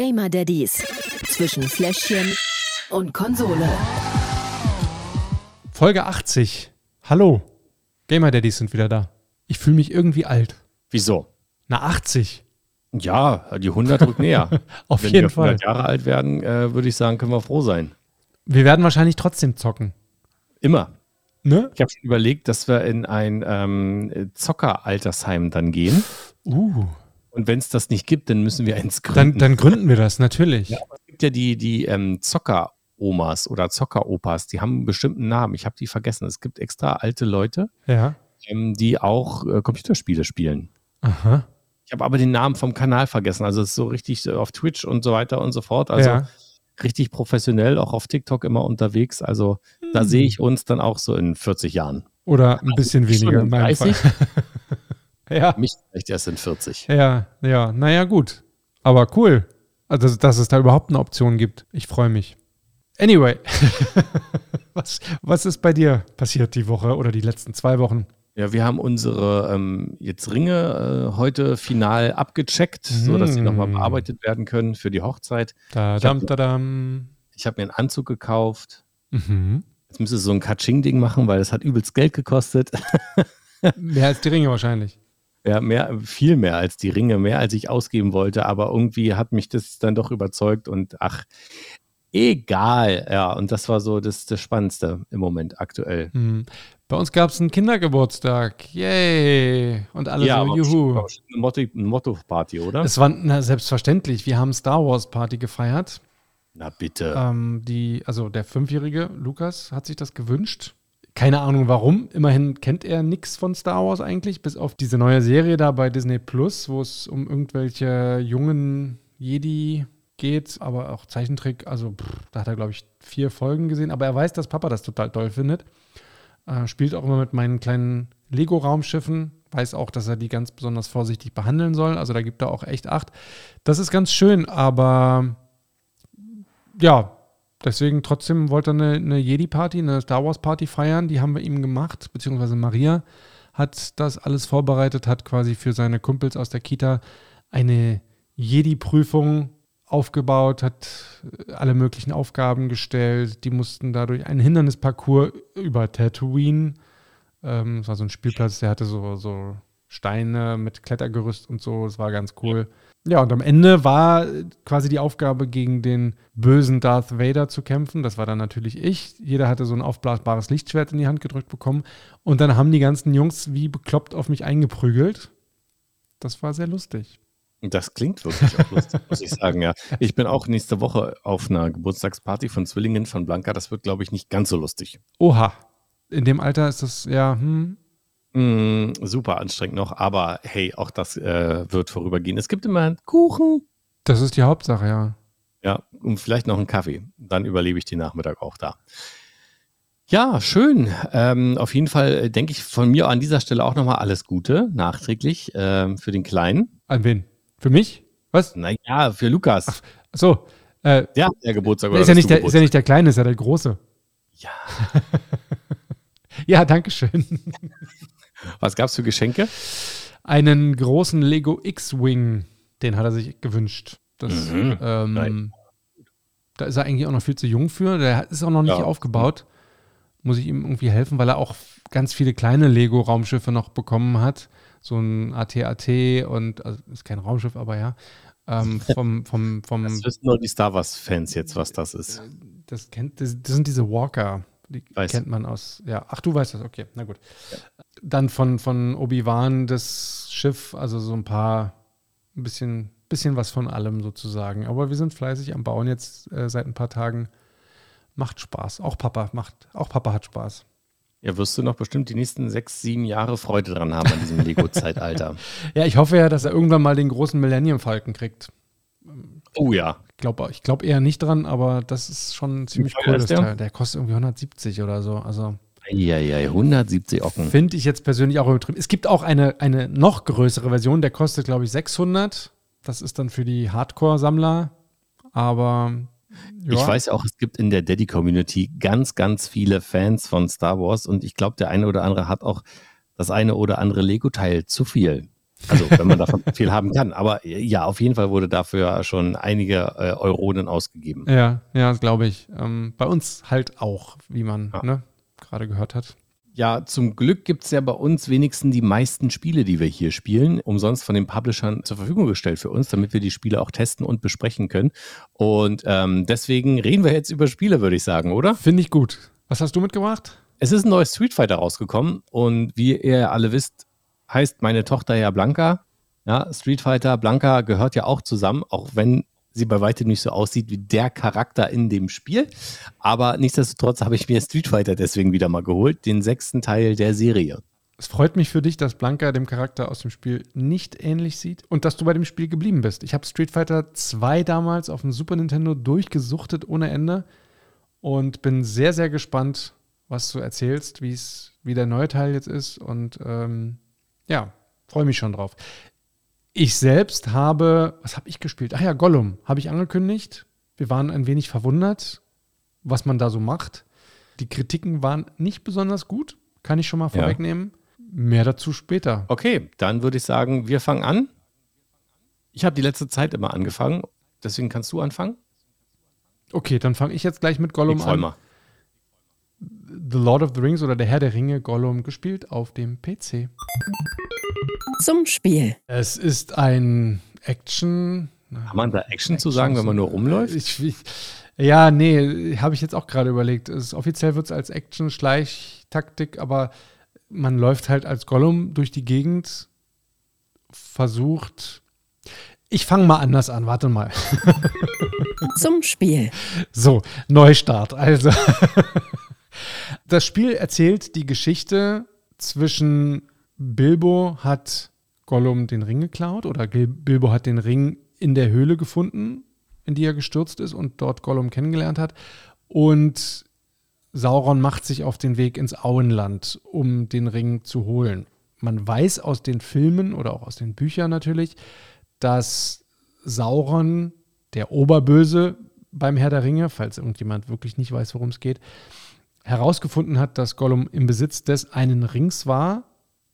Gamer Daddies zwischen Fläschchen und Konsole. Folge 80. Hallo. Gamer Daddies sind wieder da. Ich fühle mich irgendwie alt. Wieso? Na, 80. Ja, die 100 rückt näher. Auf Wenn jeden wir 100 Fall. Jahre alt werden, äh, würde ich sagen, können wir froh sein. Wir werden wahrscheinlich trotzdem zocken. Immer. Ne? Ich habe schon überlegt, dass wir in ein ähm, Zocker-Altersheim dann gehen. Uh. Und wenn es das nicht gibt, dann müssen wir eins Dann, gründen. dann gründen wir das, natürlich. Ja, es gibt ja die, die ähm, Zocker-Omas oder Zocker-Opas, die haben einen bestimmten Namen. Ich habe die vergessen. Es gibt extra alte Leute, Ja. ähm, die auch äh, Computerspiele spielen. Aha. Ich habe aber den Namen vom Kanal vergessen. Also es ist so richtig äh, auf Twitch und so weiter und so fort. Also ja. richtig professionell, auch auf TikTok immer unterwegs. Also da sehe ich uns dann auch so in 40 Jahren. Oder ein bisschen Schon weniger in in meinem 30? Ja. Mich vielleicht erst in 40. Ja, ja. Naja, gut. Aber cool. Also, dass es da überhaupt eine Option gibt. Ich freue mich. Anyway. was, was ist bei dir passiert die Woche oder die letzten zwei Wochen? Ja, wir haben unsere ähm, jetzt Ringe äh, heute final abgecheckt, so dass sie nochmal bearbeitet werden können für die Hochzeit. Da, Ich hab- habe mir einen Anzug gekauft. Mhm. Jetzt müsste so ein Katsching-Ding machen, weil das hat übelst Geld gekostet. Mehr als die Ringe wahrscheinlich. Ja, mehr, viel mehr als die Ringe, mehr als ich ausgeben wollte, aber irgendwie hat mich das dann doch überzeugt und ach, egal. Ja, und das war so das, das Spannendste im Moment aktuell. Mhm. Bei uns gab es einen Kindergeburtstag. Yay! Und alle so, aber juhu. bestimmt eine Motto- eine Motto-Party, oder? Es war na, selbstverständlich. Wir haben Star Wars Party gefeiert. Na bitte. Ähm, die, also der fünfjährige Lukas hat sich das gewünscht. Keine Ahnung warum. Immerhin kennt er nichts von Star Wars eigentlich, bis auf diese neue Serie da bei Disney Plus, wo es um irgendwelche jungen Jedi geht, aber auch Zeichentrick. Also pff, da hat er, glaube ich, vier Folgen gesehen. Aber er weiß, dass Papa das total toll findet. Äh, spielt auch immer mit meinen kleinen Lego-Raumschiffen. Weiß auch, dass er die ganz besonders vorsichtig behandeln soll. Also da gibt er auch echt Acht. Das ist ganz schön, aber ja, deswegen trotzdem wollte er eine, eine Jedi-Party, eine Star Wars-Party feiern. Die haben wir ihm gemacht, beziehungsweise Maria hat das alles vorbereitet, hat quasi für seine Kumpels aus der Kita eine Jedi-Prüfung aufgebaut, hat äh, alle möglichen Aufgaben gestellt. Die mussten dadurch einen Hindernisparcours über Tatooine. Ähm, es war so ein Spielplatz, der hatte so, so Steine mit Klettergerüst und so. Das war ganz cool. Ja, und am Ende war quasi die Aufgabe, gegen den bösen Darth Vader zu kämpfen. Das war dann natürlich ich. Jeder hatte so ein aufblasbares Lichtschwert in die Hand gedrückt bekommen. Und dann haben die ganzen Jungs wie bekloppt auf mich eingeprügelt. Das war sehr lustig. Das klingt wirklich auch lustig, muss ich sagen, ja. Ich bin auch nächste Woche auf einer Geburtstagsparty von Zwillingen von Blanca. Das wird, glaube ich, nicht ganz so lustig. Oha. In dem Alter ist das ja, hm, Mm, super anstrengend noch, aber hey, auch das äh, wird vorübergehen. Es gibt immer einen Kuchen. das ist die Hauptsache, ja. Ja, und vielleicht noch einen Kaffee. Dann überlebe ich den Nachmittag auch da. Ja, schön. Ähm, auf jeden Fall äh, denke ich von mir an dieser Stelle auch nochmal alles Gute, nachträglich ähm, für den Kleinen. An wen? Für mich? Was? Naja, für Lukas. So. Äh, Der ja Geburtstag. ist, ja nicht der, ist ja nicht der Kleine, ist ja der Große. Ja. Ja, danke schön. Was gab's für Geschenke? Einen großen Lego X-Wing, den hat er sich gewünscht. Das, Mhm. ähm, da ist er eigentlich auch noch viel zu jung für. Der ist auch noch nicht Ja. aufgebaut. Muss ich ihm irgendwie helfen, weil er auch ganz viele kleine Lego-Raumschiffe noch bekommen hat. So ein AT-AT und, also ist kein Raumschiff, aber ja. Ähm, vom, vom, vom, Das wissen nur die Star Wars-Fans jetzt, was das ist. das kennt, das, das sind diese Walker. Die Weiß. kennt man aus, ja. Ach, du weißt das, okay, na gut. Dann von, von Obi-Wan das Schiff, also so ein paar, ein bisschen, bisschen was von allem sozusagen. Aber wir sind fleißig am Bauen jetzt äh, seit ein paar Tagen. Macht Spaß. Auch Papa macht, auch Papa hat Spaß. Ja, wirst du noch bestimmt die nächsten sechs, sieben Jahre Freude dran haben an diesem Lego-Zeitalter. Ja, ich hoffe ja, dass er irgendwann mal den großen Millennium Falken kriegt. Oh ja. Ich glaube ich glaub eher nicht dran, aber das ist schon ziemlich teuer cool. ist Das der? Teil. Der kostet irgendwie 170 oder so. Also Eieiei, 170 Ocken. finde ich jetzt persönlich auch übertrieben. Es gibt auch eine, eine noch größere Version, der kostet, glaube ich, 600. Das ist dann für die Hardcore-Sammler. Aber ja, Ich weiß auch, es gibt in der Daddy-Community ganz, ganz viele Fans von Star Wars und ich glaube, der eine oder andere hat auch das eine oder andere Lego-Teil zu viel. Also, wenn man davon viel haben kann. Aber ja, auf jeden Fall wurde dafür schon einige äh, Euronen ausgegeben. Ja, ja, glaube ich. Ähm, bei uns halt auch, wie man ja. ne, gerade gehört hat. Ja, zum Glück gibt es ja bei uns wenigstens die meisten Spiele, die wir hier spielen, umsonst von den Publishern zur Verfügung gestellt für uns, damit wir die Spiele auch testen und besprechen können. Und ähm, deswegen reden wir jetzt über Spiele, würde ich sagen, oder? Finde ich gut. Was hast du mitgebracht? Es ist ein neues Street Fighter rausgekommen und wie ihr alle wisst, heißt meine Tochter ja Blanca. Ja, Street Fighter, Blanca gehört ja auch zusammen, auch wenn sie bei weitem nicht so aussieht wie der Charakter in dem Spiel. Aber nichtsdestotrotz habe ich mir Street Fighter deswegen wieder mal geholt, den sechsten Teil der Serie. Es freut mich für dich, dass Blanca dem Charakter aus dem Spiel nicht ähnlich sieht und dass du bei dem Spiel geblieben bist. Ich habe Street Fighter 2 damals auf dem Super Nintendo durchgesuchtet ohne Ende und bin sehr, sehr gespannt, was du erzählst, wie der neue Teil jetzt ist. Und ähm, ja, freue mich schon drauf. Ich selbst habe, was habe ich gespielt? Ach ja, Gollum habe ich angekündigt. Wir waren ein wenig verwundert, was man da so macht. Die Kritiken waren nicht besonders gut, kann ich schon mal vorwegnehmen. Ja. Mehr dazu später. Okay, dann würde ich sagen, wir fangen an. Ich habe die letzte Zeit immer angefangen, deswegen kannst du anfangen. Okay, dann fange ich jetzt gleich mit Gollum ich an. Mal. The Lord of the Rings oder der Herr der Ringe Gollum gespielt auf dem PC. Zum Spiel. Es ist ein Action. Kann man da Action, Action zu sagen, wenn man nur rumläuft? Ich, ich, ja, nee, habe ich jetzt auch gerade überlegt. Es, offiziell wird es als Action-Schleichtaktik, aber man läuft halt als Gollum durch die Gegend, versucht. Ich fange mal anders an, warte mal. Zum Spiel. So, Neustart. Also, das Spiel erzählt die Geschichte zwischen Bilbo hat Gollum den Ring geklaut oder Bilbo hat den Ring in der Höhle gefunden, in die er gestürzt ist und dort Gollum kennengelernt hat. Und Sauron macht sich auf den Weg ins Auenland, um den Ring zu holen. Man weiß aus den Filmen oder auch aus den Büchern natürlich, dass Sauron, der Oberböse beim Herr der Ringe, falls irgendjemand wirklich nicht weiß, worum es geht, herausgefunden hat, dass Gollum im Besitz des einen Rings war,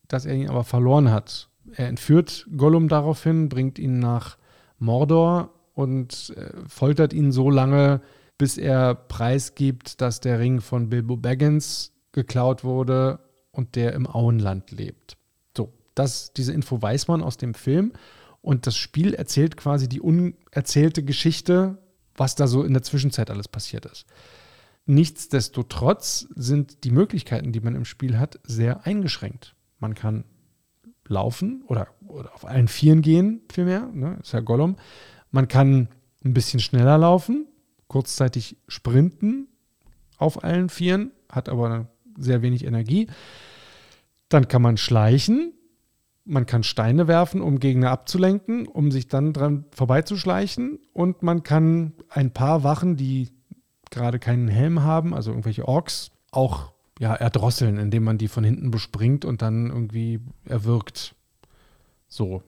dass er ihn aber verloren hat. Er entführt Gollum daraufhin, bringt ihn nach Mordor und äh, foltert ihn so lange, bis er preisgibt, dass der Ring von Bilbo Baggins geklaut wurde und der im Auenland lebt. So, das, diese Info weiß man aus dem Film und das Spiel erzählt quasi die unerzählte Geschichte, was da so in der Zwischenzeit alles passiert ist. Nichtsdestotrotz sind die Möglichkeiten, die man im Spiel hat, sehr eingeschränkt. Man kann laufen oder, oder auf allen Vieren gehen, vielmehr, ne? ist ja Gollum. Man kann ein bisschen schneller laufen, kurzzeitig sprinten auf allen Vieren, hat aber sehr wenig Energie. Dann kann man schleichen, man kann Steine werfen, um Gegner abzulenken, um sich dann dran vorbeizuschleichen. Und man kann ein paar Wachen, die gerade keinen Helm haben, also irgendwelche Orks, auch ja, erdrosseln, indem man die von hinten bespringt und dann irgendwie erwürgt. So.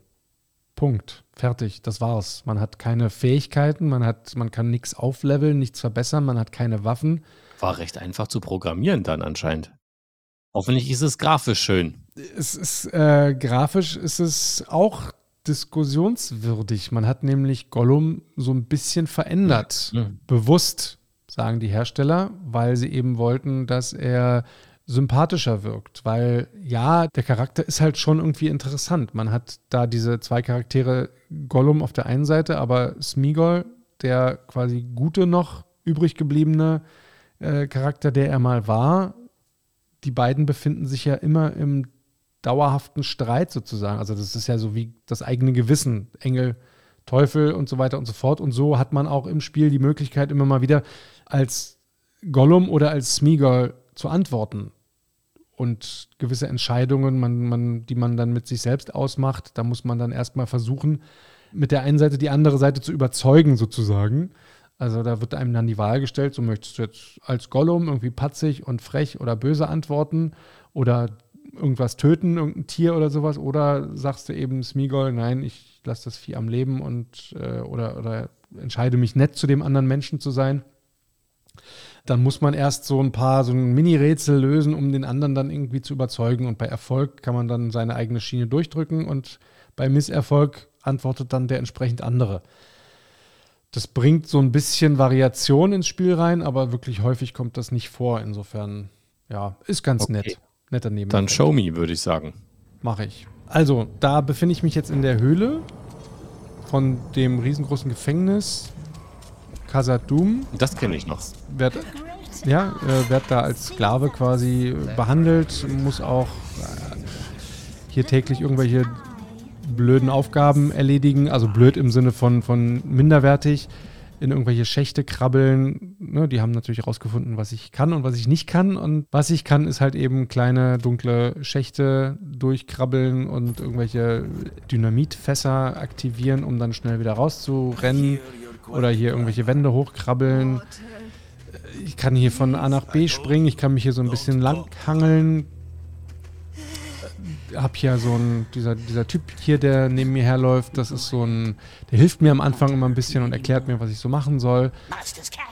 Punkt. Fertig. Das war's. Man hat keine Fähigkeiten, man, hat, man kann nichts aufleveln, nichts verbessern, man hat keine Waffen. War recht einfach zu programmieren dann anscheinend. Hoffentlich ist es grafisch schön. Es ist äh, grafisch ist es auch diskussionswürdig. Man hat nämlich Gollum so ein bisschen verändert. Mhm. Bewusst sagen die Hersteller, weil sie eben wollten, dass er sympathischer wirkt, weil ja, der Charakter ist halt schon irgendwie interessant. Man hat da diese zwei Charaktere, Gollum auf der einen Seite, aber Smigol, der quasi gute noch übrig gebliebene äh, Charakter, der er mal war. Die beiden befinden sich ja immer im dauerhaften Streit sozusagen. Also das ist ja so wie das eigene Gewissen, Engel, Teufel und so weiter und so fort. Und so hat man auch im Spiel die Möglichkeit, immer mal wieder als Gollum oder als Smeagol zu antworten. Und gewisse Entscheidungen, man, man, die man dann mit sich selbst ausmacht, da muss man dann erstmal versuchen, mit der einen Seite die andere Seite zu überzeugen, sozusagen. Also da wird einem dann die Wahl gestellt, so möchtest du jetzt als Gollum irgendwie patzig und frech oder böse antworten oder irgendwas töten, irgendein Tier oder sowas, oder sagst du eben Smigol, nein, ich lasse das Vieh am Leben und äh, oder, oder entscheide mich nett zu dem anderen Menschen zu sein dann muss man erst so ein paar so ein Mini-Rätsel lösen, um den anderen dann irgendwie zu überzeugen. Und bei Erfolg kann man dann seine eigene Schiene durchdrücken und Bei Misserfolg antwortet dann der entsprechend andere. Das bringt so ein bisschen Variation ins Spiel rein, aber wirklich häufig kommt das nicht vor. Insofern, ja, ist ganz Okay. nett. Netter Neben. Dann show me, würde ich sagen. Mache ich. Also, da befinde ich mich jetzt in der Höhle von dem riesengroßen Gefängnis Khazad-dûm. Das kenne ich noch. Werd, ja, äh, werd da als Sklave quasi behandelt, muss auch äh, hier täglich irgendwelche blöden Aufgaben erledigen, also blöd im Sinne von, von minderwertig, in irgendwelche Schächte krabbeln. Ne, die haben natürlich herausgefunden, was ich kann und was ich nicht kann. Und was ich kann, ist halt eben kleine, dunkle Schächte durchkrabbeln und irgendwelche Dynamitfässer aktivieren, um dann schnell wieder rauszurennen. Oder hier irgendwelche Wände hochkrabbeln. Ich kann hier von A nach B springen, ich kann mich hier so ein bisschen langhangeln. Hab hier so ein, dieser, dieser Typ hier, der neben mir herläuft, das ist so ein, der hilft mir am Anfang immer ein bisschen und erklärt mir, was ich so machen soll.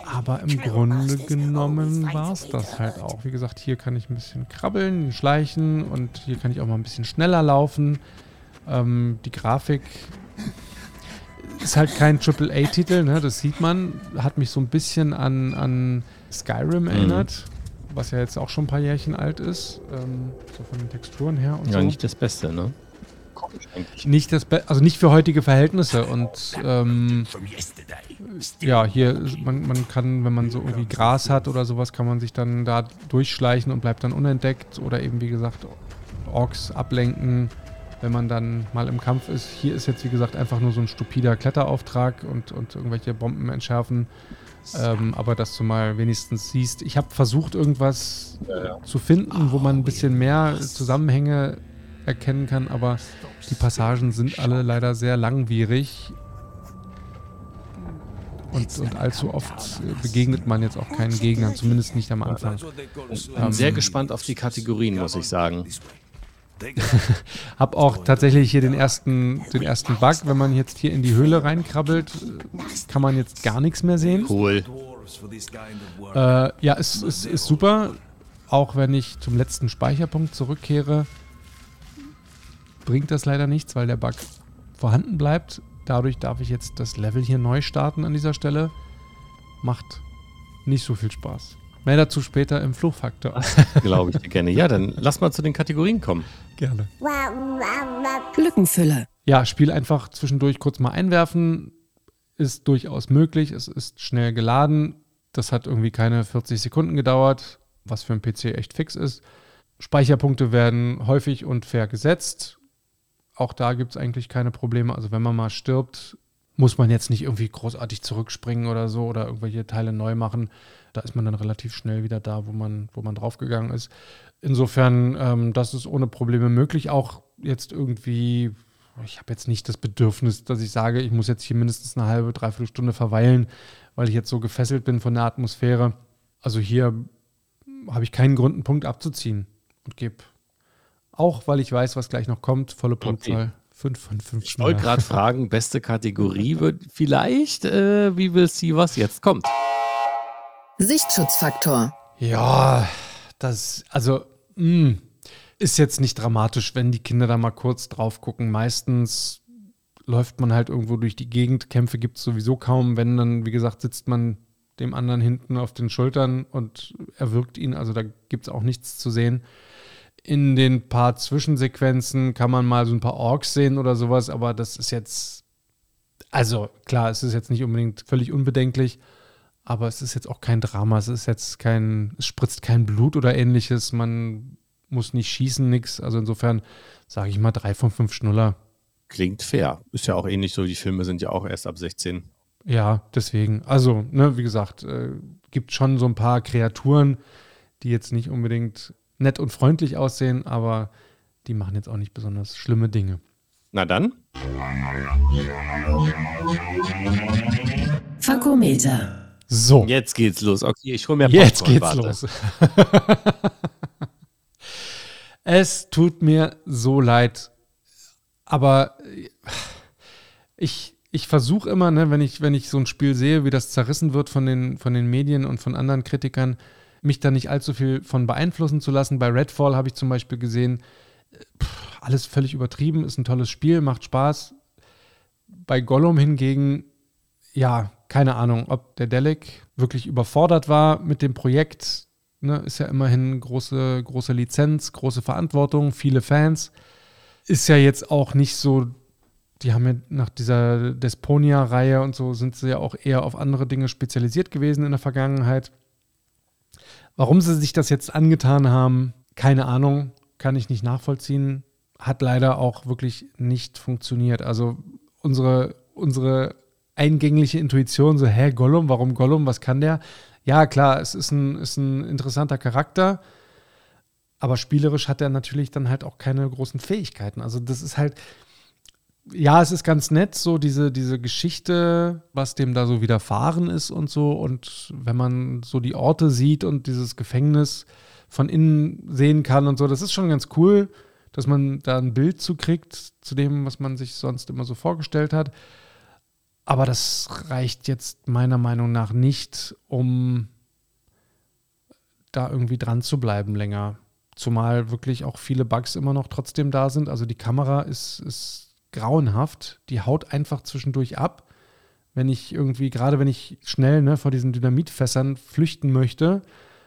Aber im Grunde genommen war es das halt auch. Wie gesagt, hier kann ich ein bisschen krabbeln, schleichen und hier kann ich auch mal ein bisschen schneller laufen. Ähm, die Grafik ist halt kein AAA-Titel, ne? das sieht man. Hat mich so ein bisschen an, an Skyrim erinnert, was ja jetzt auch schon ein paar Jährchen alt ist. Ähm, so von den Texturen her und Ja, so. nicht das Beste, ne? Komisch eigentlich. Nicht das Be also nicht für heutige Verhältnisse und ähm, ja, hier man, man kann, wenn man so irgendwie Gras hat oder sowas, kann man sich dann da durchschleichen und bleibt dann unentdeckt oder eben wie gesagt Orks ablenken, wenn man dann mal im Kampf ist. Hier ist jetzt wie gesagt einfach nur so ein stupider Kletterauftrag und, und irgendwelche Bomben entschärfen. Ähm, aber dass du mal wenigstens siehst, ich habe versucht irgendwas zu finden, wo man ein bisschen mehr Zusammenhänge erkennen kann, aber die Passagen sind alle leider sehr langwierig. Und, und allzu oft äh, begegnet man jetzt auch keinen Gegnern, zumindest nicht am Anfang. Bin sehr gespannt auf die Kategorien, muss ich sagen. Hab auch tatsächlich hier den ersten, den ersten Bug, wenn man jetzt hier in die Höhle reinkrabbelt, kann man jetzt gar nichts mehr sehen. Cool. Äh, ja, es ist, ist super. Auch wenn ich zum letzten Speicherpunkt zurückkehre, bringt das leider nichts, weil der Bug vorhanden bleibt. Dadurch darf ich jetzt das Level hier neu starten an dieser Stelle. Macht nicht so viel Spaß. Mehr dazu später im Fluchfaktor. Glaube ich dir gerne. Ja, dann lass mal zu den Kategorien kommen. Gerne. Lückenfüller. Ja, Spiel einfach zwischendurch kurz mal einwerfen. Ist durchaus möglich. Es ist schnell geladen. Das hat irgendwie keine 40 Sekunden gedauert, was für einen PC echt fix ist. Speicherpunkte werden häufig und fair gesetzt. Auch da gibt es eigentlich keine Probleme. Also wenn man mal stirbt, muss man jetzt nicht irgendwie großartig zurückspringen oder so oder irgendwelche Teile neu machen. Da ist man dann relativ schnell wieder da, wo man, wo man draufgegangen ist. Insofern, ähm, das ist ohne Probleme möglich. Auch jetzt irgendwie, ich habe jetzt nicht das Bedürfnis, dass ich sage, ich muss jetzt hier mindestens eine halbe, dreiviertel Stunde verweilen, weil ich jetzt so gefesselt bin von der Atmosphäre. Also hier habe ich keinen Grund, einen Punkt abzuziehen und gebe auch, weil ich weiß, was gleich noch kommt, volle Punktzahl. 5 von 5. Ich wollte gerade fragen, beste Kategorie wird vielleicht, äh, wie will sie, was jetzt kommt. Sichtschutzfaktor. Ja, das, also, mh, ist jetzt nicht dramatisch, wenn die Kinder da mal kurz drauf gucken. Meistens läuft man halt irgendwo durch die Gegend. Kämpfe gibt es sowieso kaum. Wenn dann, wie gesagt, sitzt man dem anderen hinten auf den Schultern und erwürgt ihn. Also da gibt es auch nichts zu sehen. In den paar Zwischensequenzen kann man mal so ein paar Orks sehen oder sowas, aber das ist jetzt, also klar, es ist jetzt nicht unbedingt völlig unbedenklich, aber es ist jetzt auch kein Drama, es ist jetzt kein, es spritzt kein Blut oder ähnliches, man muss nicht schießen, nix. Also insofern sage ich mal drei von fünf Schnuller. Klingt fair. Ist ja auch ähnlich so, die Filme sind ja auch erst ab 16. Ja, deswegen. Also, ne, wie gesagt, äh, gibt schon so ein paar Kreaturen, die jetzt nicht unbedingt nett und freundlich aussehen, aber die machen jetzt auch nicht besonders schlimme Dinge. Na dann, Fakometer. So, jetzt geht's los. Okay, ich hole mir jetzt Popcorn, geht's warte. los. es tut mir so leid, aber ich, ich versuche immer, ne, wenn, ich, wenn ich so ein Spiel sehe, wie das zerrissen wird von den, von den Medien und von anderen Kritikern, mich da nicht allzu viel von beeinflussen zu lassen. Bei Redfall habe ich zum Beispiel gesehen, pff, alles völlig übertrieben, ist ein tolles Spiel, macht Spaß. Bei Gollum hingegen, ja, keine Ahnung, ob der Delic wirklich überfordert war mit dem Projekt. Ne, ist ja immerhin große, große Lizenz, große Verantwortung, viele Fans. Ist ja jetzt auch nicht so, die haben ja nach dieser Desponia-Reihe und so sind sie ja auch eher auf andere Dinge spezialisiert gewesen in der Vergangenheit. Warum sie sich das jetzt angetan haben, keine Ahnung, kann ich nicht nachvollziehen. Hat leider auch wirklich nicht funktioniert. Also unsere, unsere eingängliche Intuition, so, hä, Gollum, warum Gollum, was kann der? Ja, klar, es ist ein, ist ein interessanter Charakter, aber spielerisch hat er natürlich dann halt auch keine großen Fähigkeiten. Also das ist halt, ja, es ist ganz nett, so diese, diese Geschichte, was dem da so widerfahren ist und so. Und wenn man so die Orte sieht und dieses Gefängnis von innen sehen kann und so, das ist schon ganz cool, dass man da ein Bild zu kriegt, zu dem, was man sich sonst immer so vorgestellt hat. Aber das reicht jetzt meiner Meinung nach nicht, um da irgendwie dran zu bleiben länger. Zumal wirklich auch viele Bugs immer noch trotzdem da sind. Also die Kamera ist, ist grauenhaft. Die haut einfach zwischendurch ab. Wenn ich irgendwie, gerade wenn ich schnell ne, vor diesen Dynamitfässern flüchten möchte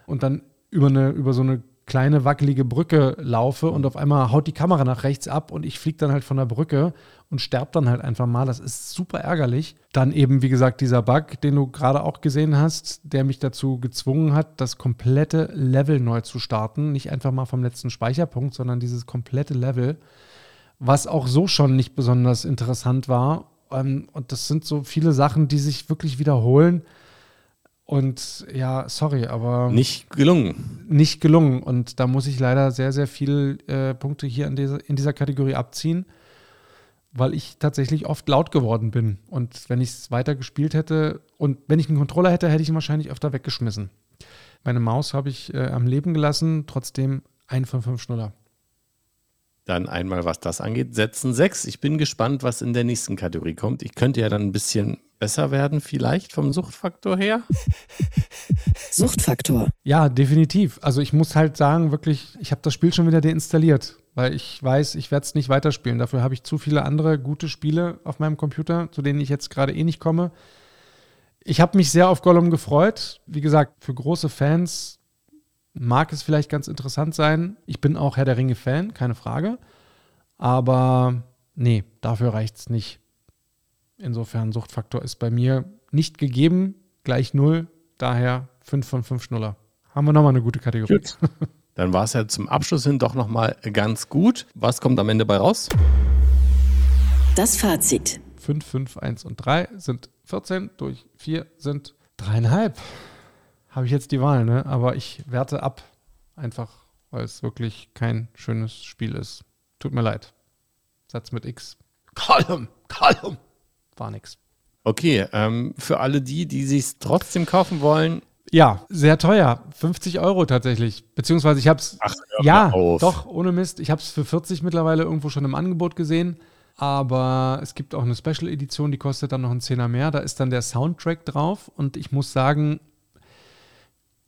und dann über, eine, über so eine kleine wackelige Brücke laufe und auf einmal haut die Kamera nach rechts ab und ich fliege dann halt von der Brücke und sterbe dann halt einfach mal. Das ist super ärgerlich. Dann eben, wie gesagt, dieser Bug, den du gerade auch gesehen hast, der mich dazu gezwungen hat, das komplette Level neu zu starten. Nicht einfach mal vom letzten Speicherpunkt, sondern dieses komplette Level, was auch so schon nicht besonders interessant war. Ähm, und das sind so viele Sachen, die sich wirklich wiederholen. Und ja, sorry, aber. Nicht gelungen. Nicht gelungen. Und da muss ich leider sehr, sehr viele äh, Punkte hier in dieser, in dieser Kategorie abziehen, weil ich tatsächlich oft laut geworden bin. Und wenn ich es weiter gespielt hätte und wenn ich einen Controller hätte, hätte ich ihn wahrscheinlich öfter weggeschmissen. Meine Maus habe ich äh, am Leben gelassen, trotzdem ein von fünf Schnuller. Dann einmal, was das angeht, setzen sechs. Ich bin gespannt, was in der nächsten Kategorie kommt. Ich könnte ja dann ein bisschen besser werden, vielleicht vom Suchtfaktor her. Suchtfaktor. Ja, definitiv. Also ich muss halt sagen, wirklich, ich habe das Spiel schon wieder deinstalliert, weil ich weiß, ich werde es nicht weiterspielen. Dafür habe ich zu viele andere gute Spiele auf meinem Computer, zu denen ich jetzt gerade eh nicht komme. Ich habe mich sehr auf Gollum gefreut. Wie gesagt, für große Fans mag es vielleicht ganz interessant sein. Ich bin auch Herr der Ringe-Fan, keine Frage. Aber nee, dafür reicht es nicht. Insofern, Suchtfaktor ist bei mir nicht gegeben, gleich null. Daher 5 von 5 Schnuller. Haben wir nochmal eine gute Kategorie. Gut. Dann war es ja zum Abschluss hin doch nochmal ganz gut. Was kommt am Ende bei raus? Das Fazit. 5, 5, 1 und 3 sind 14, durch 4 sind 3,5 habe ich jetzt die Wahl, ne? Aber ich werte ab. Einfach, weil es wirklich kein schönes Spiel ist. Tut mir leid. Satz mit X. Column, Column. War nix. Okay, ähm, für alle die, die sich trotzdem kaufen wollen. Ja, sehr teuer. 50 Euro tatsächlich. Beziehungsweise ich habe es. Ja, doch, ohne Mist. Ich habe es für 40 mittlerweile irgendwo schon im Angebot gesehen. Aber es gibt auch eine Special Edition, die kostet dann noch einen Zehner mehr. Da ist dann der Soundtrack drauf. Und ich muss sagen,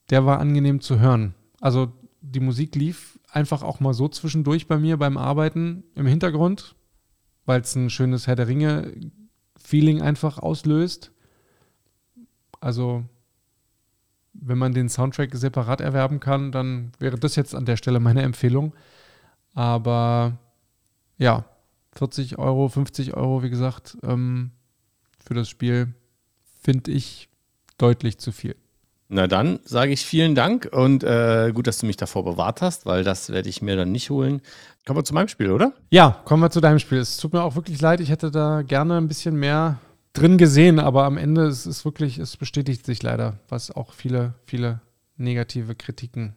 der war angenehm zu hören. Also die Musik lief einfach auch mal so zwischendurch bei mir beim Arbeiten im Hintergrund, weil es ein schönes Herr der Ringe-Feeling einfach auslöst. Also wenn man den Soundtrack separat erwerben kann, dann wäre das jetzt an der Stelle meine Empfehlung. Aber ja, 40 Euro, 50 Euro, wie gesagt, ähm, für das Spiel finde ich deutlich zu viel. Na dann sage ich vielen Dank und äh, gut, dass du mich davor bewahrt hast, weil das werde ich mir dann nicht holen. Kommen wir zu meinem Spiel, oder? Ja, kommen wir zu deinem Spiel. Es tut mir auch wirklich leid, ich hätte da gerne ein bisschen mehr drin gesehen, aber am Ende ist es wirklich, es bestätigt sich leider, was auch viele, viele negative Kritiken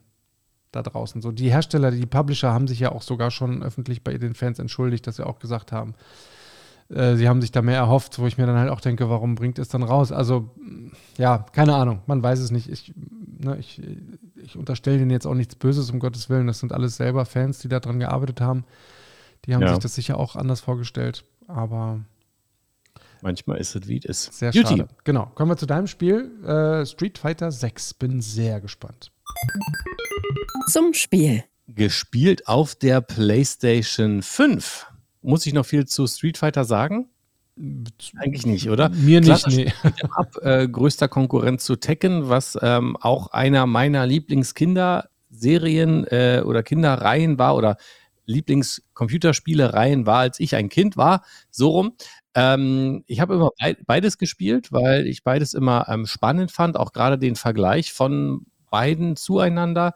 da draußen so. Die Hersteller, die Publisher haben sich ja auch sogar schon öffentlich bei den Fans entschuldigt, dass sie auch gesagt haben, äh, sie haben sich da mehr erhofft, wo ich mir dann halt auch denke, warum bringt es dann raus? Also, ja, keine Ahnung, man weiß es nicht. Ich, ne, ich, ich unterstelle denen jetzt auch nichts Böses, um Gottes Willen. Das sind alles selber Fans, die daran gearbeitet haben. Die haben ja. sich das sicher auch anders vorgestellt, aber. Manchmal ist es wie es ist. Sehr Beauty. schade. Genau. Kommen wir zu deinem Spiel. Äh, Street Fighter 6. Bin sehr gespannt. Zum Spiel. gespielt auf der PlayStation 5. Muss ich noch viel zu Street Fighter sagen? Eigentlich nicht, oder? Mir nicht, nee. Ab, äh, größter Konkurrent zu Tekken, was ähm, auch einer meiner Lieblingskinderserien äh, oder Kinderreihen war oder Lieblingscomputerspielereien war, als ich ein Kind war. So rum. Ähm, ich habe immer beides gespielt, weil ich beides immer ähm, spannend fand, auch gerade den Vergleich von beiden zueinander.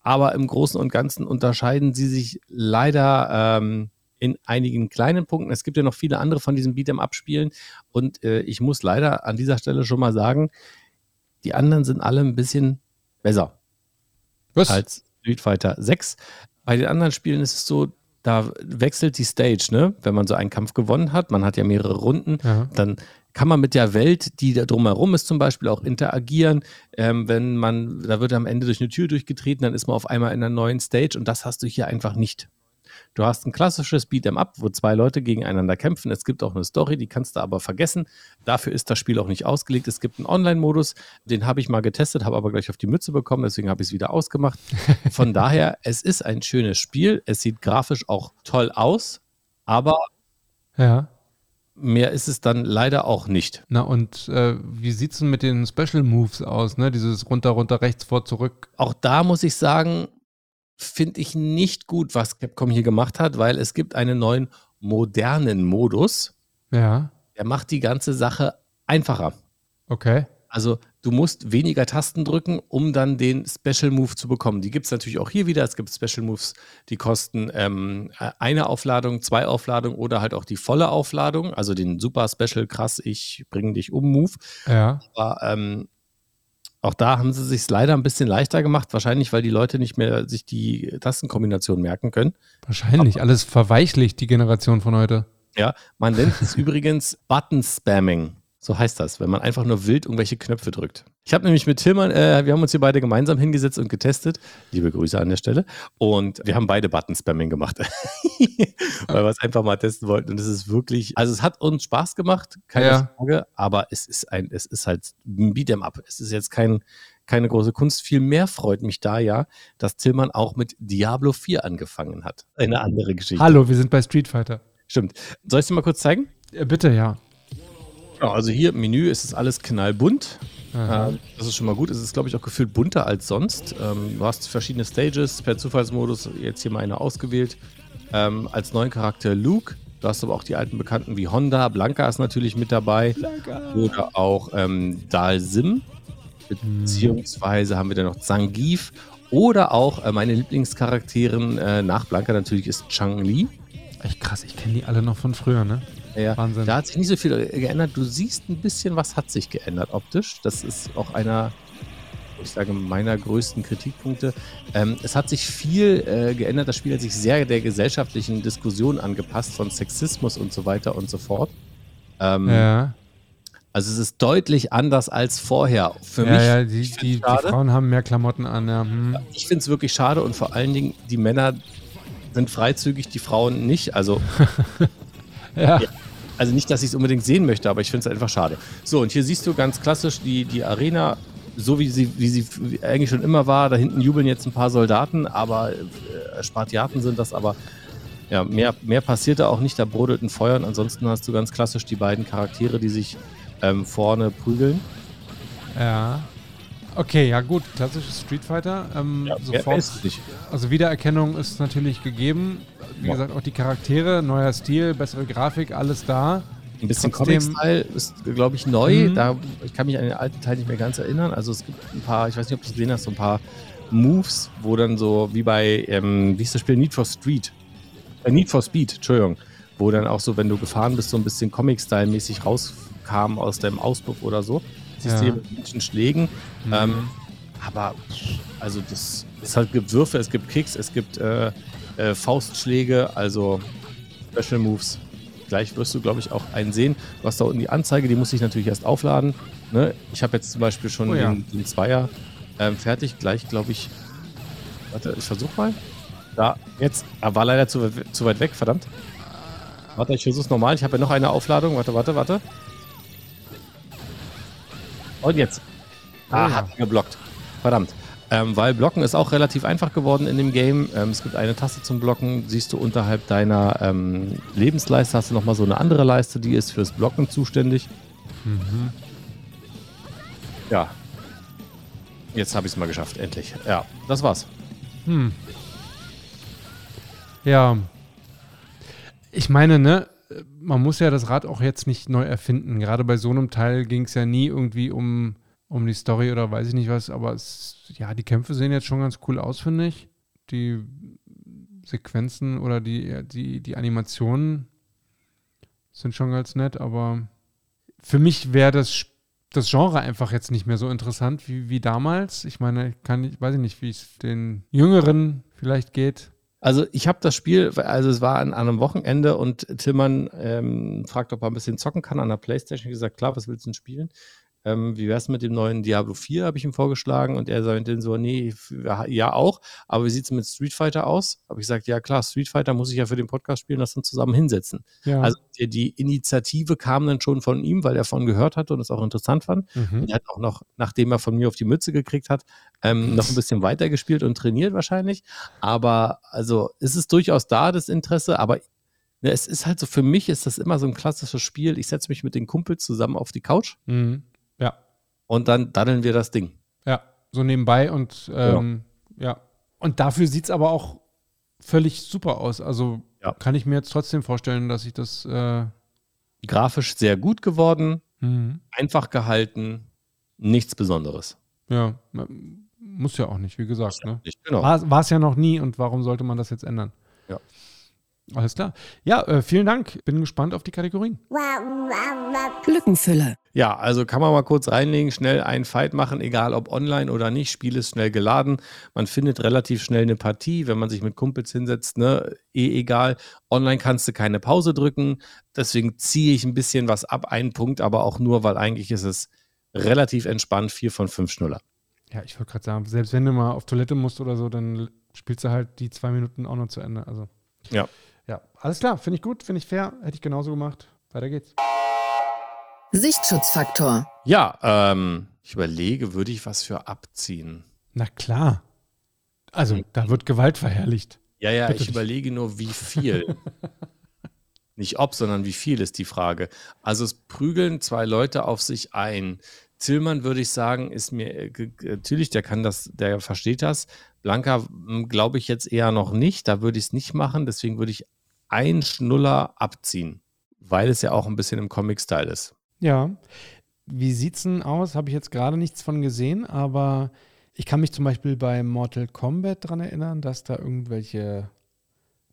Aber im Großen und Ganzen unterscheiden sie sich leider ähm, in einigen kleinen Punkten. Es gibt ja noch viele andere von diesen Beat'em-Up-Spielen. Und äh, ich muss leider an dieser Stelle schon mal sagen, die anderen sind alle ein bisschen besser Was? als Street Fighter 6. Bei den anderen Spielen ist es so, da wechselt die Stage, ne? Wenn man so einen Kampf gewonnen hat, man hat ja mehrere Runden, Ja. dann kann man mit der Welt, die da drumherum ist, zum Beispiel auch interagieren. Ähm, wenn man, da wird am Ende durch eine Tür durchgetreten, dann ist man auf einmal in einer neuen Stage und das hast du hier einfach nicht. Du hast ein klassisches Beat'em Up, wo zwei Leute gegeneinander kämpfen. Es gibt auch eine Story, die kannst du aber vergessen. Dafür ist das Spiel auch nicht ausgelegt. Es gibt einen Online-Modus, den habe ich mal getestet, habe aber gleich auf die Mütze bekommen, deswegen habe ich es wieder ausgemacht. Von daher, es ist ein schönes Spiel. Es sieht grafisch auch toll aus, aber Ja. mehr ist es dann leider auch nicht. Na und äh, wie sieht's denn mit den Special Moves aus, ne? Dieses runter, runter, rechts, vor, zurück. Auch da muss ich sagen, finde ich nicht gut, was Capcom hier gemacht hat, weil es gibt einen neuen modernen Modus. Ja. Der macht die ganze Sache einfacher. Okay. Also du musst weniger Tasten drücken, um dann den Special Move zu bekommen. Die gibt es natürlich auch hier wieder. Es gibt Special Moves, die kosten ähm, eine Aufladung, zwei Aufladungen oder halt auch die volle Aufladung. Also den super Special, krass, ich bringe dich um Move. Ja. Aber ähm, auch da haben sie sich leider ein bisschen leichter gemacht. Wahrscheinlich, weil die Leute nicht mehr sich die Tastenkombination merken können. Wahrscheinlich. Alles verweichlicht, die Generation von heute. Ja, man nennt es übrigens Button Spamming. So heißt das, wenn man einfach nur wild irgendwelche Knöpfe drückt. Ich habe nämlich mit Tillmann, äh, wir haben uns hier beide gemeinsam hingesetzt und getestet. Liebe Grüße an der Stelle. Und wir haben beide Button-Spamming gemacht. Weil wir es einfach mal testen wollten. Und es ist wirklich, also es hat uns Spaß gemacht, keine Ja. Frage, aber es ist ein, es ist halt ein Beat'em Up. Es ist jetzt kein, keine große Kunst. Viel mehr freut mich da ja, dass Tillmann auch mit Diablo 4 angefangen hat. Eine andere Geschichte. Hallo, wir sind bei Street Fighter. Stimmt. Soll ich es dir mal kurz zeigen? Äh, bitte, ja. Genau, also hier im Menü ist es alles knallbunt. Aha. Ähm, das ist schon mal gut. Es ist, glaube ich, auch gefühlt bunter als sonst. Ähm, du hast verschiedene Stages per Zufallsmodus, jetzt hier mal eine ausgewählt. Ähm, als neuen Charakter Luke. Du hast aber auch die alten Bekannten wie Honda. Blanca ist natürlich mit dabei. Oder auch ähm, Dal Sim. Beziehungsweise haben wir dann noch Zangief. Oder auch äh, meine Lieblingscharakterin äh, nach Blanca natürlich ist Chang Li. Echt krass, ich kenne die alle noch von früher, ne? Ja, Wahnsinn. Da hat sich nicht so viel geändert. Du siehst ein bisschen, was hat sich geändert optisch. Das ist auch einer, ich sage, meiner größten Kritikpunkte. Ähm, es hat sich viel äh, geändert. Das Spiel hat sich sehr der gesellschaftlichen Diskussion angepasst, von Sexismus und so weiter und so fort. Ähm, Ja. Also es ist deutlich anders als vorher. Für ja, mich, ja, die, die, die. Frauen haben mehr Klamotten an, ja. Hm. Ich finde es wirklich schade und vor allen Dingen, die Männer sind freizügig, die Frauen nicht. Also Ja. Ja. Also nicht, dass ich es unbedingt sehen möchte, aber ich finde es einfach schade. So, und hier siehst du ganz klassisch die, die Arena, so wie sie, wie sie eigentlich schon immer war. Da hinten jubeln jetzt ein paar Soldaten, aber äh, Spartiaten sind das, aber ja, mehr, mehr passiert da auch nicht. Da brodelt ein Feuer und ansonsten hast du ganz klassisch die beiden Charaktere, die sich ähm, vorne prügeln. ja. Okay, ja gut, klassisches Street Fighter. Ähm, wer sofort. ist es nicht? Also Wiedererkennung ist natürlich gegeben. Wie Ja. gesagt, auch die Charaktere, neuer Stil, bessere Grafik, alles da. Ein bisschen Comic-Style ist, glaube ich, neu. Mhm. Da, ich kann mich an den alten Teil nicht mehr ganz erinnern. Also es gibt ein paar, ich weiß nicht, ob du es gesehen hast, so ein paar Moves, wo dann so wie bei, ähm, wie ist das Spiel, Need for Street. Äh, Need for Speed, Entschuldigung. Wo dann auch so, wenn du gefahren bist, so ein bisschen Comic-Style-mäßig rauskam aus deinem Auspuff oder so. Du Ja. hier mit manchen Schlägen. Ähm, aber, also das ist halt gibt Würfe, es gibt Kicks, es gibt äh, äh, Faustschläge, also Special Moves. Gleich wirst du, glaube ich, auch einen sehen. Du hast da unten die Anzeige, die muss ich natürlich erst aufladen. Ne? Ich habe jetzt zum Beispiel schon Oh ja. den, den Zweier ähm, fertig. Gleich, glaube ich. Warte, ich versuche mal. Da, jetzt. Er war leider zu, zu weit weg, verdammt. Warte, ich versuche es nochmal. Ich habe ja noch eine Aufladung. Warte, warte, warte. Und jetzt. Ah, ja. hat geblockt. Verdammt. Ähm, weil Blocken ist auch relativ einfach geworden in dem Game. Ähm, es gibt eine Taste zum Blocken. Siehst du unterhalb deiner ähm, Lebensleiste hast du nochmal so eine andere Leiste, die ist fürs Blocken zuständig. Mhm. Ja. Jetzt habe ich es mal geschafft, endlich. Ja, das war's. Hm. Ja. Ich meine, ne, man muss ja das Rad auch jetzt nicht neu erfinden. Gerade bei so einem Teil ging es ja nie irgendwie um, um die Story oder weiß ich nicht was, aber es, ja, die Kämpfe sehen jetzt schon ganz cool aus, finde ich. Die Sequenzen oder die, die, die Animationen sind schon ganz nett, aber für mich wäre das, das Genre einfach jetzt nicht mehr so interessant wie, wie damals. Ich meine, ich kann, ich weiß nicht, wie es den Jüngeren vielleicht geht. Also ich habe das Spiel, also es war an, einem Wochenende und Tillmann ähm, fragt, ob er ein bisschen zocken kann an der Playstation. Ich gesagt, klar, was willst du denn spielen? Ähm, wie wär's mit dem neuen Diablo 4, habe ich ihm vorgeschlagen. Und er sagte so, nee, ja auch, aber wie sieht es mit Street Fighter aus? Habe ich gesagt, ja klar, Street Fighter muss ich ja für den Podcast spielen, das dann zusammen hinsetzen. Ja. Also die, die, Initiative kam dann schon von ihm, weil er von gehört hatte und es auch interessant fand. Mhm. Und er hat auch noch, nachdem er von mir auf die Mütze gekriegt hat, ähm, noch ein bisschen weitergespielt und trainiert wahrscheinlich. Aber also es ist durchaus da, das Interesse, aber ne, es ist halt so, für mich ist das immer so ein klassisches Spiel. Ich setze mich mit den Kumpels zusammen auf die Couch. Mhm. Und dann daddeln wir das Ding. Ja, so nebenbei und ähm, ja. ja. Und dafür sieht es aber auch völlig super aus. Also ja. kann ich mir jetzt trotzdem vorstellen, dass ich das. Äh Grafisch sehr gut geworden, mhm. einfach gehalten, nichts Besonderes. Ja, muss ja auch nicht, wie gesagt. Ne? Nicht, genau. War es ja noch nie und warum sollte man das jetzt ändern? Ja. Alles klar. Ja, äh, vielen Dank. Bin gespannt auf die Kategorien. Glückenfülle. Ja, also kann man mal kurz reinlegen, schnell einen Fight machen, egal ob online oder nicht. Spiel ist schnell geladen. Man findet relativ schnell eine Partie, wenn man sich mit Kumpels hinsetzt, ne? Eh egal. Online kannst du keine Pause drücken. Deswegen ziehe ich ein bisschen was ab, einen Punkt, aber auch nur, weil eigentlich ist es relativ entspannt, vier von fünf Schnuller. Ja, ich wollte gerade sagen, selbst wenn du mal auf Toilette musst oder so, dann spielst du halt die zwei Minuten auch noch zu Ende. Also. Ja. Ja, alles klar, finde ich gut, finde ich fair, hätte ich genauso gemacht. Weiter geht's. Sichtschutzfaktor. Ja, ähm, ich überlege, würde ich was für abziehen? Na klar. Also, da wird Gewalt verherrlicht. Ja, ja, Bitte ich nicht. überlege nur, wie viel. nicht ob, sondern wie viel ist die Frage. Also, es prügeln zwei Leute auf sich ein. Zillmann würde ich sagen, ist mir äh, natürlich, der kann das, der versteht das. Blanca hm, glaube ich jetzt eher noch nicht. Da würde ich es nicht machen. Deswegen würde ich ein Schnuller abziehen, weil es ja auch ein bisschen im Comic-Style ist. Ja. Wie sieht es denn aus? Habe ich jetzt gerade nichts von gesehen, aber ich kann mich zum Beispiel bei Mortal Kombat daran erinnern, dass da irgendwelche,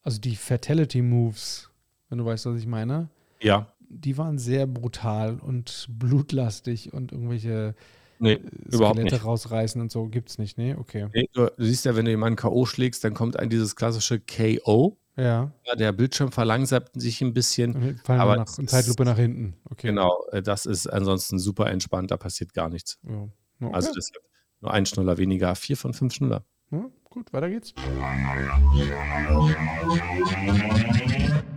also die Fatality Moves, wenn du weißt, was ich meine. Ja. Die waren sehr brutal und blutlastig und irgendwelche nee, Skelette rausreißen und so gibt es nicht, ne? Okay. Nee, du, du, siehst ja, wenn du jemanden K.O. schlägst, dann kommt ein dieses klassische KO. Ja. ja. Der Bildschirm verlangsamt sich ein bisschen. Und fallen aber nach, in Zeitlupe nach hinten. Okay. Genau, äh, das ist ansonsten super entspannt, da passiert gar nichts. Ja. Okay. Also deshalb nur ein Schnuller weniger, vier von fünf Schnuller. Ja, gut, weiter geht's.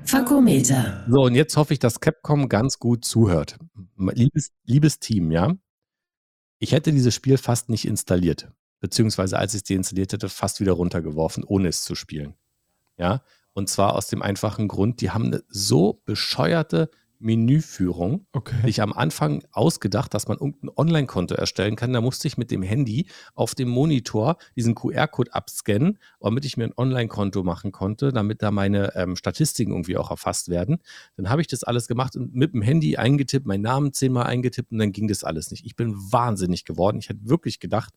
Fakometer. So, und jetzt hoffe ich, dass Capcom ganz gut zuhört. Liebes, liebes Team, ja. Ich hätte dieses Spiel fast nicht installiert, beziehungsweise als ich es deinstalliert hätte, fast wieder runtergeworfen, ohne es zu spielen. Ja, und zwar aus dem einfachen Grund, die haben eine so bescheuerte Menüführung. Okay. Ich am Anfang ausgedacht, dass man irgendein Online-Konto erstellen kann. Da musste ich mit dem Handy auf dem Monitor diesen QR-Code abscannen, damit ich mir ein Online-Konto machen konnte, damit da meine ähm, Statistiken irgendwie auch erfasst werden. Dann habe ich das alles gemacht und mit dem Handy eingetippt, meinen Namen zehnmal eingetippt und dann ging das alles nicht. Ich bin wahnsinnig geworden. Ich hätte wirklich gedacht,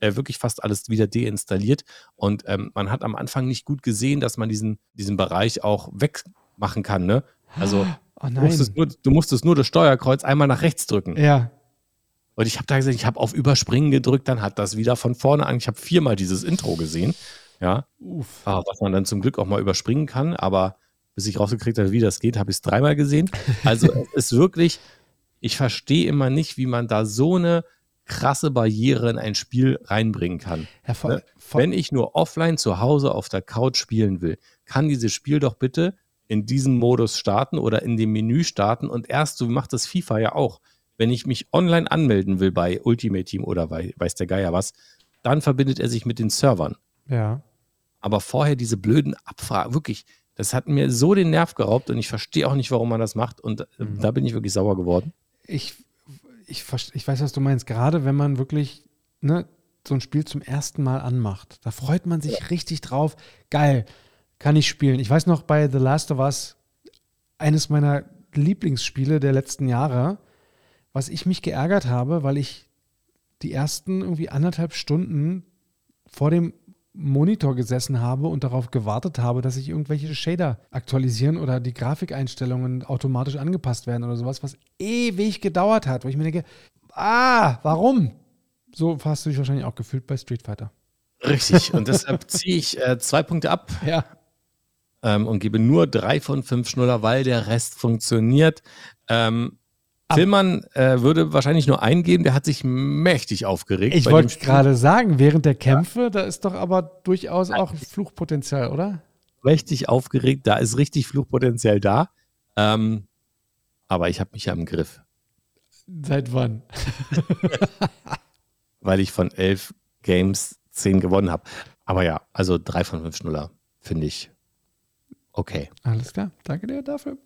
äh, wirklich fast alles wieder deinstalliert. Und ähm, man hat am Anfang nicht gut gesehen, dass man diesen, diesen Bereich auch wegmachen kann. Ne? Also Oh du, musstest nur, du musstest nur das Steuerkreuz einmal nach rechts drücken. Ja. Und ich habe da gesagt, ich habe auf Überspringen gedrückt, dann hat das wieder von vorne an. Ich habe viermal dieses Intro gesehen. Ja. Uff. Ah, was man dann zum Glück auch mal überspringen kann. Aber bis ich rausgekriegt habe, wie das geht, habe ich es dreimal gesehen. Also es ist wirklich, ich verstehe immer nicht, wie man da so eine krasse Barriere in ein Spiel reinbringen kann. Ja, voll, ne? voll. Wenn ich nur offline zu Hause auf der Couch spielen will, kann dieses Spiel doch bitte in diesem Modus starten oder in dem Menü starten und erst, so macht das FIFA ja auch. Wenn ich mich online anmelden will bei Ultimate Team oder bei weiß der Geier was, dann verbindet er sich mit den Servern. Ja. Aber vorher diese blöden Abfragen, wirklich, das hat mir so den Nerv geraubt und ich verstehe auch nicht, warum man das macht. Und äh, Mhm. da bin ich wirklich sauer geworden. Ich, ich, ich weiß, was du meinst. Gerade wenn man wirklich ne, so ein Spiel zum ersten Mal anmacht, da freut man sich richtig drauf. Geil, kann ich spielen. Ich weiß noch bei The Last of Us, eines meiner Lieblingsspiele der letzten Jahre, was ich mich geärgert habe, weil ich die ersten irgendwie anderthalb Stunden vor dem Monitor gesessen habe und darauf gewartet habe, dass sich irgendwelche Shader aktualisieren oder die Grafikeinstellungen automatisch angepasst werden oder sowas, was ewig gedauert hat, wo ich mir denke, ah, warum? So hast du dich wahrscheinlich auch gefühlt bei Street Fighter. Richtig. Und deshalb ziehe ich äh, zwei Punkte ab Ja. Ähm, und gebe nur drei von fünf Schnuller, weil der Rest funktioniert. Ähm, Tillmann äh, würde wahrscheinlich nur eingeben, der hat sich mächtig aufgeregt. Ich wollte gerade sagen, während der Kämpfe, da ist doch aber durchaus auch Fluchpotenzial, oder? mächtig aufgeregt, da ist richtig Fluchpotenzial da. Ähm, aber ich habe mich ja im Griff, Seit wann? weil ich von elf Games zehn gewonnen habe. Aber ja, also drei von fünf Schnuller finde ich okay. Alles klar, danke dir dafür.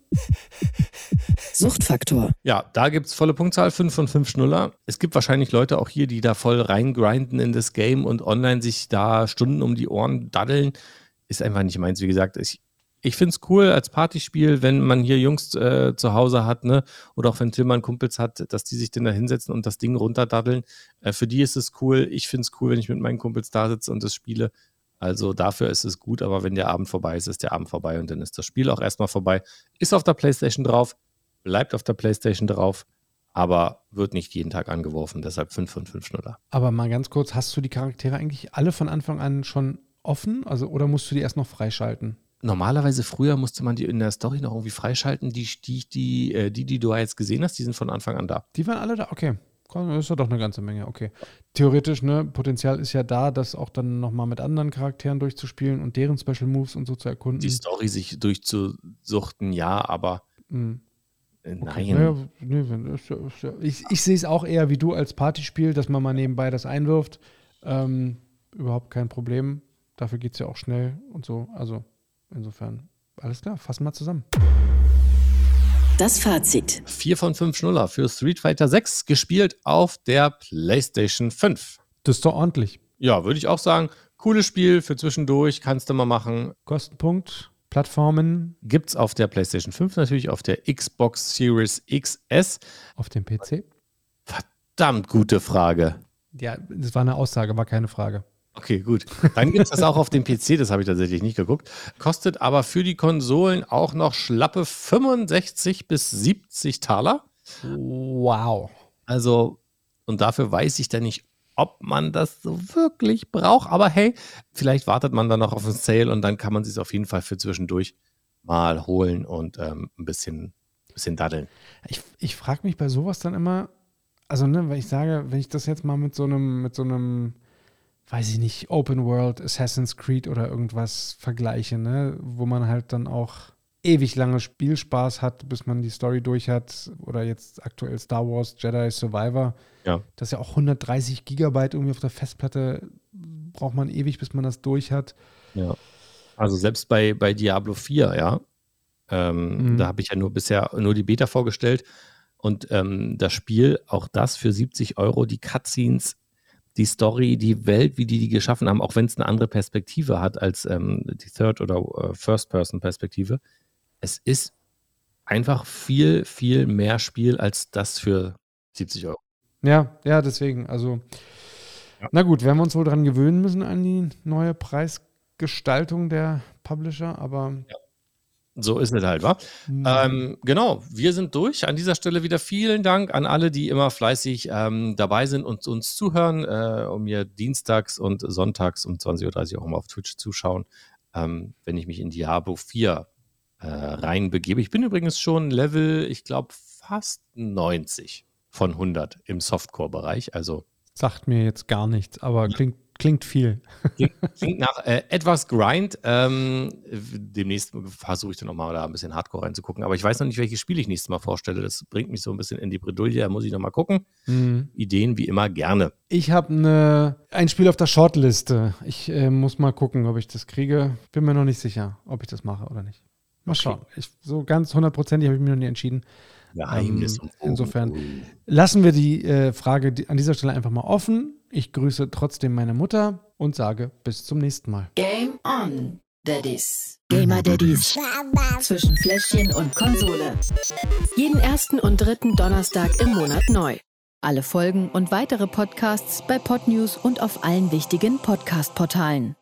Suchtfaktor. Ja, da gibt es volle Punktzahl, 5 von 5 Schnuller. Es gibt wahrscheinlich Leute auch hier, die da voll reingrinden in das Game und online sich da Stunden um die Ohren daddeln. Ist einfach nicht meins. Wie gesagt, ich, ich finde es cool als Partyspiel, wenn man hier Jungs äh, zu Hause hat, ne? Oder auch wenn Tillmann Kumpels hat, dass die sich dann da hinsetzen und das Ding runterdaddeln. Äh, für die ist es cool. Ich finde es cool, wenn ich mit meinen Kumpels da sitze und das spiele. Also dafür ist es gut, aber wenn der Abend vorbei ist, ist der Abend vorbei und dann ist das Spiel auch erstmal vorbei. Ist auf der Playstation drauf, bleibt auf der Playstation drauf, aber wird nicht jeden Tag angeworfen, deshalb 5 von 5 Schnuller. Aber mal ganz kurz, hast du die Charaktere eigentlich alle von Anfang an schon offen? Also, oder musst du die erst noch freischalten? Normalerweise früher musste man die in der Story noch irgendwie freischalten. Die, die, die, äh, die, die du jetzt gesehen hast, die sind von Anfang an da. Die waren alle da? Okay. Das ist ja doch eine ganze Menge, okay. Theoretisch, ne, Potenzial ist ja da, das auch dann nochmal mit anderen Charakteren durchzuspielen und deren Special Moves und so zu erkunden. Die Story sich durchzusuchten, ja, aber Mhm. äh, Okay. nein. Naja, nee, ich ich sehe es auch eher wie du als Partyspiel, dass man mal nebenbei das einwirft. Ähm, überhaupt kein Problem. Dafür geht es ja auch schnell und so. Also insofern, alles klar, fassen wir zusammen. Das Fazit. 4 von 5 Schnuller für Street Fighter 6, gespielt auf der PlayStation 5. Das ist doch ordentlich. Ja, würde ich auch sagen. Cooles Spiel für zwischendurch, kannst du mal machen. Kostenpunkt, Plattformen Gibt's auf der PlayStation 5 natürlich, auf der Xbox Series XS. auf dem PC. Verdammt gute Frage. Ja, das war eine Aussage, war keine Frage. Okay, gut. Dann gibt es das auch auf dem PC, das habe ich tatsächlich nicht geguckt. Kostet aber für die Konsolen auch noch schlappe 65 bis 70 Taler. Wow. Also, und dafür weiß ich dann nicht, ob man das so wirklich braucht. Aber hey, vielleicht wartet man dann noch auf einen Sale und dann kann man sich auf jeden Fall für zwischendurch mal holen und ähm, ein bisschen, bisschen daddeln. Ich, ich frage mich bei sowas dann immer, also ne, weil ich sage, wenn ich das jetzt mal mit so einem, mit so einem, weiß ich nicht, Open World, Assassin's Creed oder irgendwas vergleiche, ne, wo man halt dann auch ewig lange Spielspaß hat, bis man die Story durch hat, oder jetzt aktuell Star Wars Jedi Survivor, Ja. das ist ja auch 130 Gigabyte irgendwie auf der Festplatte, braucht man ewig, bis man das durch hat. Ja. Also selbst bei, bei Diablo 4, ja. Ähm, Mhm. Da habe ich ja nur bisher nur die Beta vorgestellt. Und ähm, das Spiel, auch das für 70 Euro, die Cutscenes, die Story, die Welt, wie die die geschaffen haben, auch wenn es eine andere Perspektive hat als ähm, die Third- oder äh, First-Person-Perspektive. Es ist einfach viel, viel mehr Spiel als das für 70 Euro. Ja, ja, deswegen. Also, Ja. na gut, werden wir uns wohl dran gewöhnen müssen an die neue Preisgestaltung der Publisher, aber So ist es halt, wa? hm, Ähm, genau, wir sind durch. An dieser Stelle wieder vielen Dank an alle, die immer fleißig ähm, dabei sind und uns zuhören, äh, und mir dienstags und sonntags um 20.30 Uhr auch immer auf Twitch zuschauen, ähm, wenn ich mich in Diablo 4 äh, reinbegebe. Ich bin übrigens schon Level, ich glaube, fast 90 von 100 im Softcore-Bereich. Also sagt mir jetzt gar nichts, aber klingt, klingt viel. Klingt, klingt nach äh, etwas Grind. Ähm, demnächst versuche ich dann nochmal da ein bisschen Hardcore reinzugucken. Aber ich weiß noch nicht, welches Spiel ich nächstes Mal vorstelle. Das bringt mich so ein bisschen in die Bredouille. Da muss ich nochmal gucken. Mhm. Ideen wie immer gerne. Ich habe ne, ein Spiel auf der Shortliste. Ich äh, muss mal gucken, ob ich das kriege. Bin mir noch nicht sicher, ob ich das mache oder nicht. Mal Okay. schauen. Ich, so ganz hundertprozentig habe ich mich noch nie entschieden. Geheimnis Ähm, insofern lassen wir die äh, Frage die- an dieser Stelle einfach mal offen. Ich grüße trotzdem meine Mutter und sage bis zum nächsten Mal. Game on, Daddies. Gamer Daddies. Zwischen Fläschchen und Konsole. Jeden ersten und dritten Donnerstag im Monat neu. Alle Folgen und weitere Podcasts bei Podnews und auf allen wichtigen Podcast-Portalen.